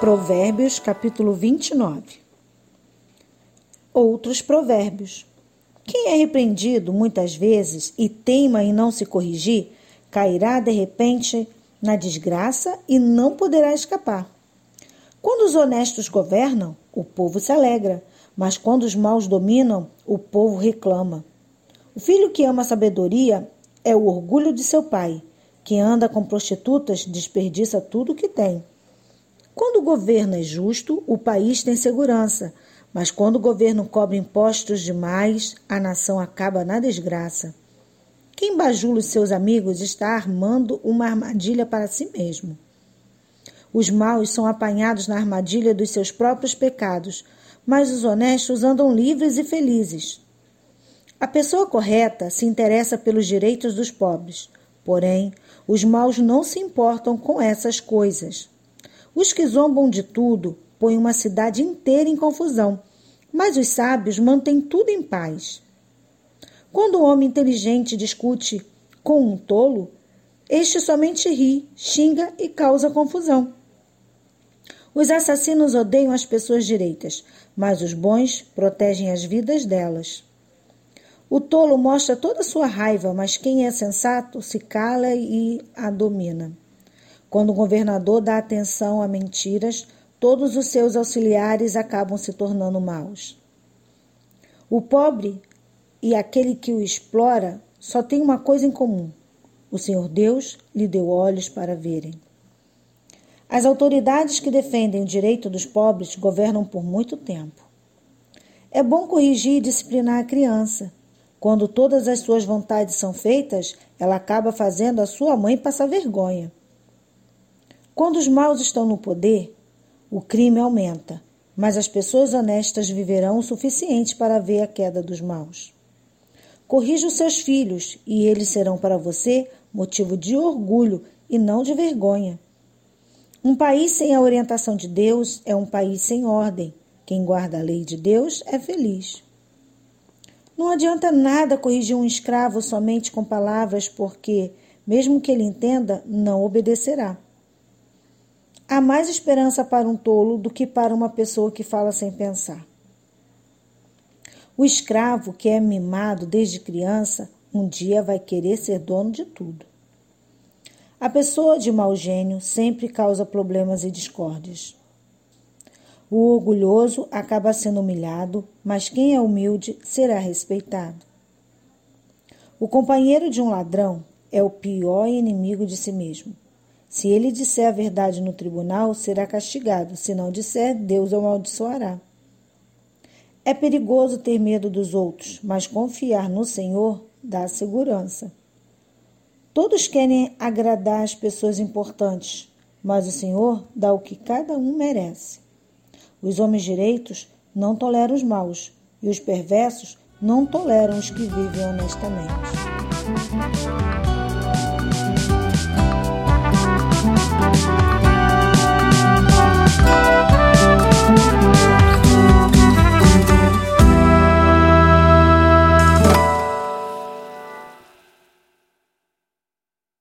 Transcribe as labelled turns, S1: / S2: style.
S1: Provérbios, capítulo 29. Outros provérbios. Quem é repreendido muitas vezes e teima em não se corrigir, cairá de repente na desgraça e não poderá escapar. Quando os honestos governam, o povo se alegra, mas quando os maus dominam, o povo reclama. O filho que ama a sabedoria é o orgulho de seu pai. Quem anda com prostitutas desperdiça tudo o que tem. Quando o governo é justo, o país tem segurança, mas quando o governo cobra impostos demais, a nação acaba na desgraça. Quem bajula os seus amigos está armando uma armadilha para si mesmo. Os maus são apanhados na armadilha dos seus próprios pecados, mas os honestos andam livres e felizes. A pessoa correta se interessa pelos direitos dos pobres, porém, os maus não se importam com essas coisas. Os que zombam de tudo põem uma cidade inteira em confusão, mas os sábios mantêm tudo em paz. Quando um homem inteligente discute com um tolo, este somente ri, xinga e causa confusão. Os assassinos odeiam as pessoas direitas, mas os bons protegem as vidas delas. O tolo mostra toda a sua raiva, mas quem é sensato se cala e a domina. Quando o governador dá atenção a mentiras, todos os seus auxiliares acabam se tornando maus. O pobre e aquele que o explora só têm uma coisa em comum: o Senhor Deus lhe deu olhos para verem. As autoridades que defendem o direito dos pobres governam por muito tempo. É bom corrigir e disciplinar a criança. Quando todas as suas vontades são feitas, ela acaba fazendo a sua mãe passar vergonha. Quando os maus estão no poder, o crime aumenta, mas as pessoas honestas viverão o suficiente para ver a queda dos maus. Corrija os seus filhos, e eles serão para você motivo de orgulho e não de vergonha. Um país sem a orientação de Deus é um país sem ordem. Quem guarda a lei de Deus é feliz. Não adianta nada corrigir um escravo somente com palavras, porque, mesmo que ele entenda, não obedecerá. Há mais esperança para um tolo do que para uma pessoa que fala sem pensar. O escravo que é mimado desde criança, um dia vai querer ser dono de tudo. A pessoa de mau gênio sempre causa problemas e discórdias. O orgulhoso acaba sendo humilhado, mas quem é humilde será respeitado. O companheiro de um ladrão é o pior inimigo de si mesmo. Se ele disser a verdade no tribunal, será castigado. Se não disser, Deus o amaldiçoará. É perigoso ter medo dos outros, mas confiar no Senhor dá segurança. Todos querem agradar as pessoas importantes, mas o Senhor dá o que cada um merece. Os homens direitos não toleram os maus, e os perversos não toleram os que vivem honestamente.